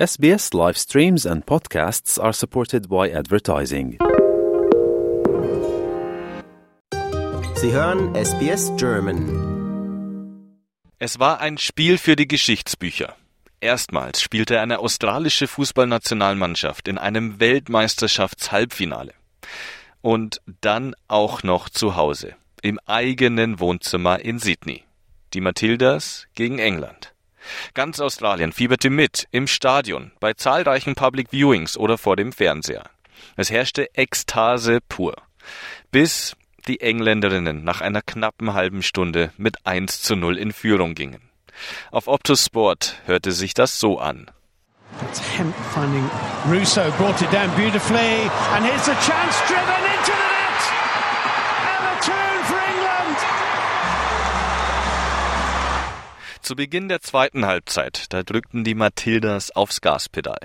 SBS live streams and podcasts are supported by advertising. Sie hören SBS German. Es war ein Spiel für die Geschichtsbücher. Erstmals spielte eine australische Fußballnationalmannschaft in einem Weltmeisterschaftshalbfinale. Und dann auch noch zu Hause, im eigenen Wohnzimmer in Sydney. Die Matildas gegen England. Ganz Australien fieberte mit, im Stadion, bei zahlreichen Public Viewings oder vor dem Fernseher. Es herrschte Ekstase pur. Bis die Engländerinnen nach einer knappen halben Stunde mit 1 zu 0 in Führung gingen. Auf Optus Sport hörte sich das so an. It's Hemp finding Russo, brought it down beautifully, and here's a chance driven into the Zu Beginn der zweiten Halbzeit, da drückten die Matildas aufs Gaspedal.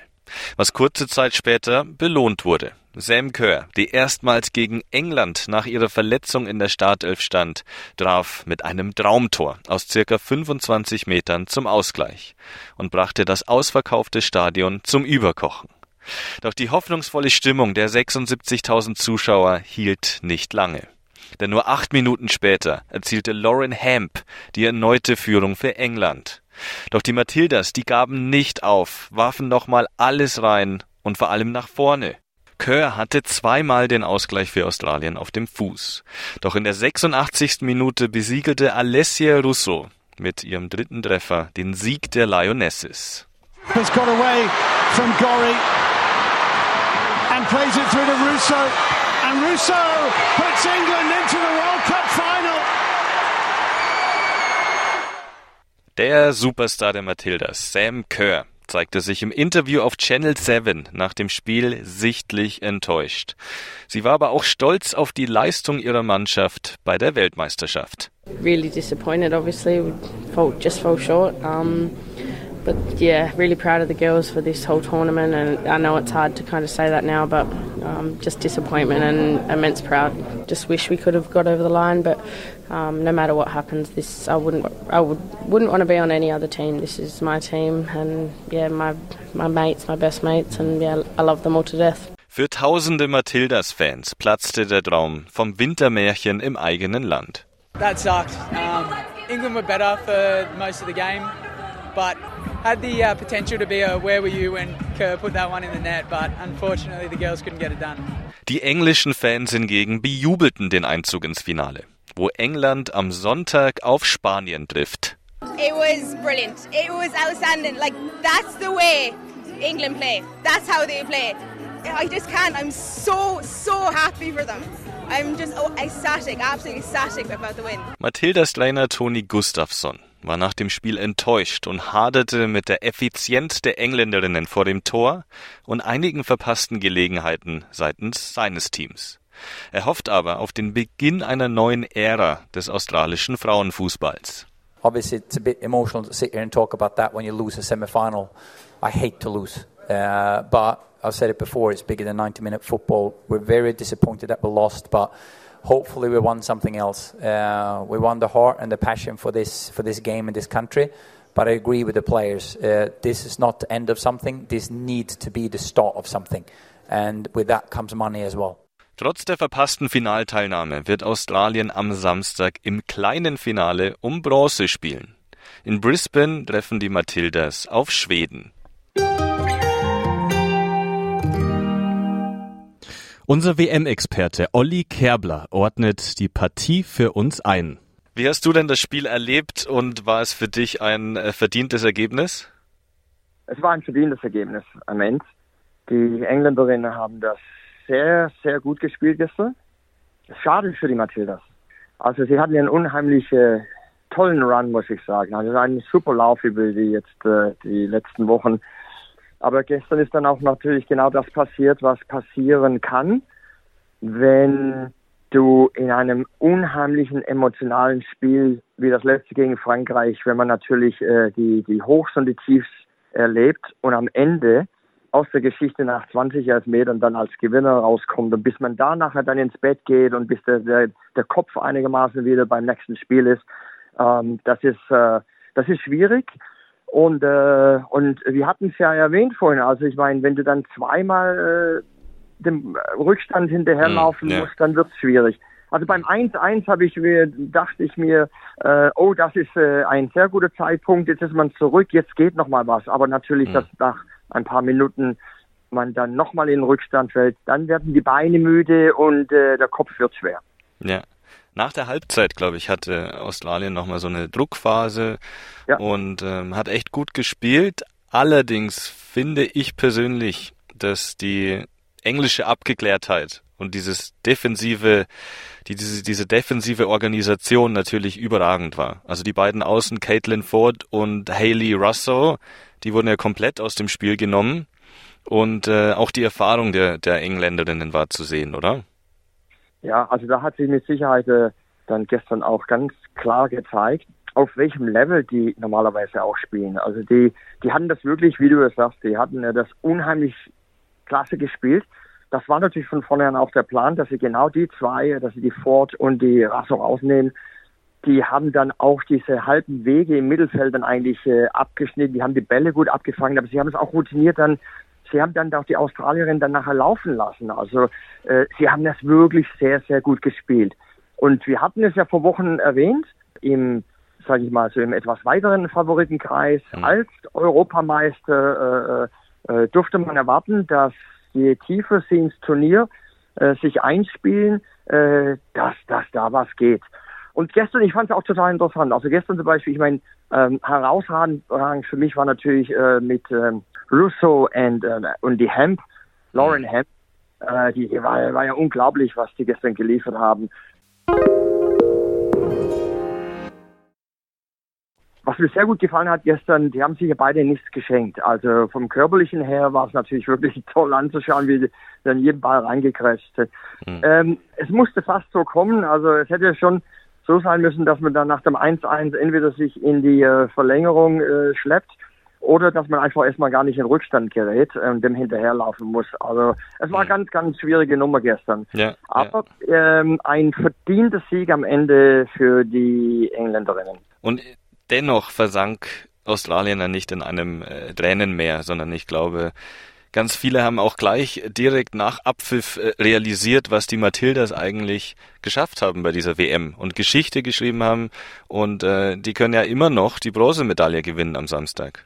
Was kurze Zeit später belohnt wurde. Sam Kerr, die erstmals gegen England nach ihrer Verletzung in der Startelf stand, traf mit einem Traumtor aus circa 25 Metern zum Ausgleich und brachte das ausverkaufte Stadion zum Überkochen. Doch die hoffnungsvolle Stimmung der 76.000 Zuschauer hielt nicht lange. Denn nur acht Minuten später erzielte Lauren Hemp die erneute Führung für England. Doch die Matildas, die gaben nicht auf, warfen nochmal alles rein und vor allem nach vorne. Kerr hatte zweimal den Ausgleich für Australien auf dem Fuß. Doch in der 86. Minute besiegelte Alessia Russo mit ihrem dritten Treffer den Sieg der Lionesses. Has got away from Gori and plays it through to Russo. And Russo puts England into the World Cup final. Der Superstar der Matildas, Sam Kerr, zeigte sich im Interview auf Channel 7 nach dem Spiel sichtlich enttäuscht. Sie war aber auch stolz auf die Leistung ihrer Mannschaft bei der Weltmeisterschaft. Really disappointed, obviously. We just fell short. Um, but yeah, really proud of the girls for this whole tournament. And I know it's hard to kind of say that now, but um, just disappointment and immense proud. Just wish we could have got over the line, but um, no matter what happens, this I wouldn't I would wouldn't want to be on any other team. This is my team, and yeah, my my mates, my best mates, and yeah, I love them all to death. Für tausende Matildas-Fans platzte der Traum vom Wintermärchen im eigenen Land. That sucked. Um, England were better for most of the game, but had the uh, potential to be a where were you when Kerr put that one in the net, but unfortunately the girls couldn't get it done. Die englischen Fans hingegen bejubelten den Einzug ins Finale, wo England am Sonntag auf Spanien trifft. It was brilliant. It was outstanding. Like that's the way England play. That's how they play. I just can't. I'm so so happy for them. I'm just oh, ecstatic, absolutely ecstatic about the win. Matildas Trainer Toni Gustafsson war nach dem Spiel enttäuscht und haderte mit der Effizienz der Engländerinnen vor dem Tor und einigen verpassten Gelegenheiten seitens seines Teams. Er hofft aber auf den Beginn einer neuen Ära des australischen Frauenfußballs. Obviously, it's a bit emotional to sit here and talk about that when you lose a semi-final. I hate to lose, uh, but I've said it before. It's bigger than 90-minute football. We're very disappointed that we lost, but hopefully we won something else. Uh, we won the heart and the passion for this for this game in this country. But I agree with the players. Uh, this is not the end of something. This needs to be the start of something, and with that comes money as well. Trotz der verpassten Finalteilnahme wird Australien am Samstag im kleinen Finale um Bronze spielen. In Brisbane treffen die Matildas auf Schweden. Unser WM-Experte Olli Kerbler ordnet die Partie für uns ein. Wie hast du denn das Spiel erlebt und war es für dich ein äh, verdientes Ergebnis? Es war ein verdientes Ergebnis am Ende. Die Engländerinnen haben das sehr, sehr gut gespielt gestern. Schade für die Matildas. Also sie hatten einen unheimlich äh, tollen Run, muss ich sagen. Also einen super Lauf über die jetzt äh, die letzten Wochen. Aber gestern ist dann auch natürlich genau das passiert, was passieren kann, wenn du in einem unheimlichen emotionalen Spiel wie das letzte gegen Frankreich, wenn man natürlich äh, die, die Hochs und die Tiefs erlebt und am Ende aus der Geschichte nach 20 Metern dann als Gewinner rauskommt und bis man da nachher dann ins Bett geht und bis der, der, der Kopf einigermaßen wieder beim nächsten Spiel ist, ähm, das ist äh, das ist schwierig Und, äh, und wir hatten es ja erwähnt vorhin, also ich meine, wenn du dann zweimal äh, dem Rückstand hinterherlaufen Mm, ja. musst, dann wird es schwierig. Also beim 1-1 habe ich mir, dachte ich mir, äh, oh, das ist äh, ein sehr guter Zeitpunkt, jetzt ist man zurück, jetzt geht noch mal was. Aber natürlich, Mhm. dass nach ein paar Minuten man dann noch mal in den Rückstand fällt, dann werden die Beine müde und äh, der Kopf wird schwer. Ja. Nach der Halbzeit, glaube ich, hatte Australien nochmal so eine Druckphase Ja. und ähm, hat echt gut gespielt. Allerdings finde ich persönlich, dass die englische Abgeklärtheit und dieses defensive, die, diese, diese defensive Organisation natürlich überragend war. Also die beiden Außen, Caitlin Ford und Hayley Russo, die wurden ja komplett aus dem Spiel genommen. Und äh, auch die Erfahrung der, der Engländerinnen war zu sehen, oder? Ja, also da hat sich mit Sicherheit äh, dann gestern auch ganz klar gezeigt, auf welchem Level die normalerweise auch spielen. Also die, die hatten das wirklich, wie du es sagst, die hatten äh, das unheimlich klasse gespielt. Das war natürlich von vornherein auch der Plan, dass sie genau die zwei, dass sie die Ford und die Rasso rausnehmen. Die haben dann auch diese halben Wege im Mittelfeld dann eigentlich äh, abgeschnitten. Die haben die Bälle gut abgefangen, aber sie haben es auch routiniert dann. Sie haben dann auch die Australierin dann nachher laufen lassen. Also äh, sie haben das wirklich sehr, sehr gut gespielt. Und wir hatten es ja vor Wochen erwähnt, im, sage ich mal, so im etwas weiteren Favoritenkreis als Europameister äh, äh, durfte man erwarten, dass je tiefer sie ins Turnier äh, sich einspielen, äh, dass, dass da was geht. Und gestern, ich fand es auch total interessant. Also gestern zum Beispiel, ich meine, ähm, herausragend für mich war natürlich äh, mit ähm, Russo and, äh, und die Hemp, Lauren Hemp, äh, die, die war, war ja unglaublich, was die gestern geliefert haben. Was mir sehr gut gefallen hat gestern, die haben sich ja beide nichts geschenkt. Also vom körperlichen her war es natürlich wirklich toll anzuschauen, wie die dann jeden Ball reingekrätscht sind. Ähm, es musste fast so kommen, also es hätte schon so sein müssen, dass man dann nach dem 1-1 entweder sich in die äh, Verlängerung äh, schleppt oder dass man einfach erstmal gar nicht in Rückstand gerät und dem hinterherlaufen muss. Also es war eine ganz, ganz schwierige Nummer gestern. Ja, Aber ähm, ein verdienter Sieg am Ende für die Engländerinnen. Und dennoch versank Australien dann nicht in einem äh, Tränenmeer, sondern ich glaube, ganz viele haben auch gleich direkt nach Abpfiff äh, realisiert, was die Matildas eigentlich geschafft haben bei dieser WM und Geschichte geschrieben haben. Und äh, die können ja immer noch die Bronzemedaille gewinnen am Samstag.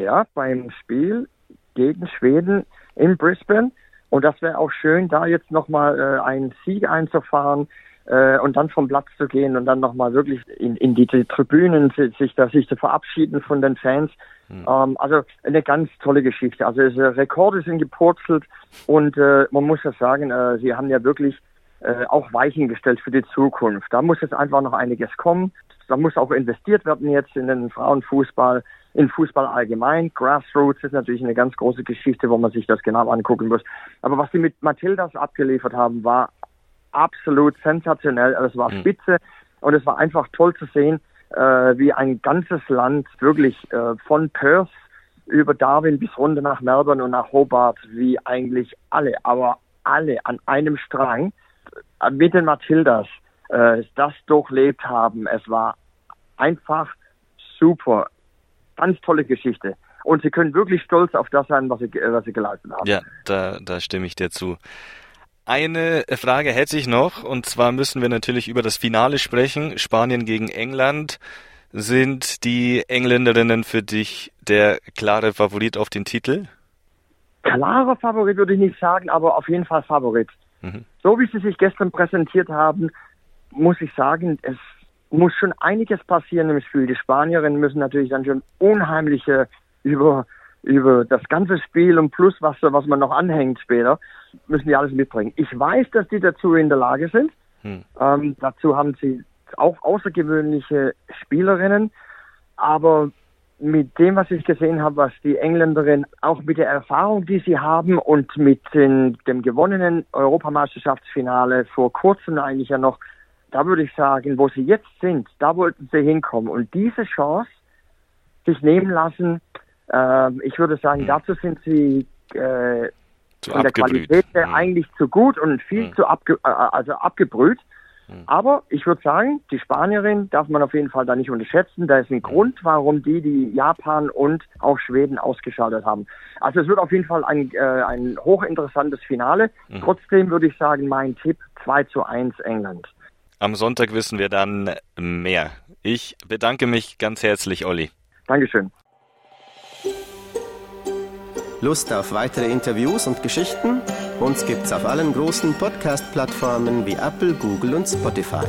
Ja, beim Spiel gegen Schweden in Brisbane. Und das wäre auch schön, da jetzt nochmal äh, einen Sieg einzufahren äh, und dann vom Platz zu gehen und dann nochmal wirklich in, in die, die Tribünen sich, da, sich zu verabschieden von den Fans. Ähm, also eine ganz tolle Geschichte. Also es, äh, Rekorde sind gepurzelt und äh, man muss ja sagen, äh, sie haben ja wirklich äh, auch Weichen gestellt für die Zukunft. Da muss jetzt einfach noch einiges kommen. Da muss auch investiert werden jetzt in den Frauenfußball, in Fußball allgemein. Grassroots ist natürlich eine ganz große Geschichte, wo man sich das genau angucken muss. Aber was sie mit Matildas abgeliefert haben, war absolut sensationell. Also Es war spitze und es war einfach toll zu sehen, äh, wie ein ganzes Land wirklich äh, von Perth über Darwin bis runter nach Melbourne und nach Hobart, wie eigentlich alle, aber alle an einem Strang äh, mit den Matildas äh, das durchlebt haben. Es war einfach super. Ganz tolle Geschichte. Und sie können wirklich stolz auf das sein, was sie, was sie geleistet haben. Ja, da, da stimme ich dir zu. Eine Frage hätte ich noch, und zwar müssen wir natürlich über das Finale sprechen. Spanien gegen England. Sind die Engländerinnen für dich der klare Favorit auf den Titel? Klarer Favorit würde ich nicht sagen, aber auf jeden Fall Favorit. Mhm. So wie sie sich gestern präsentiert haben, muss ich sagen, es muss schon einiges passieren im Spiel. Die Spanierinnen müssen natürlich dann schon unheimliche über, über das ganze Spiel und plus was, was man noch anhängt später, müssen die alles mitbringen. Ich weiß, dass die dazu in der Lage sind. Hm. Ähm, dazu haben sie auch außergewöhnliche Spielerinnen, aber mit dem, was ich gesehen habe, was die Engländerinnen auch mit der Erfahrung, die sie haben und mit den, dem gewonnenen Europameisterschaftsfinale vor kurzem eigentlich ja noch, da würde ich sagen, wo sie jetzt sind, da wollten sie hinkommen. Und diese Chance sich nehmen lassen, äh, ich würde sagen, dazu sind sie äh, Zu von der. Qualität Mhm. eigentlich zu gut und viel Mhm. zu abge äh, also abgebrüht. Mhm. Aber ich würde sagen, die Spanierin darf man auf jeden Fall da nicht unterschätzen. Da ist ein Grund, warum die die Japan und auch Schweden ausgeschaltet haben. Also es wird auf jeden Fall ein, äh, ein hochinteressantes Finale. Trotzdem würde ich sagen, mein Tipp 2 zu 1 England. Am Sonntag wissen wir dann mehr. Ich bedanke mich ganz herzlich, Olli. Dankeschön. Lust auf weitere Interviews und Geschichten? Uns gibt's auf allen großen Podcast-Plattformen wie Apple, Google und Spotify.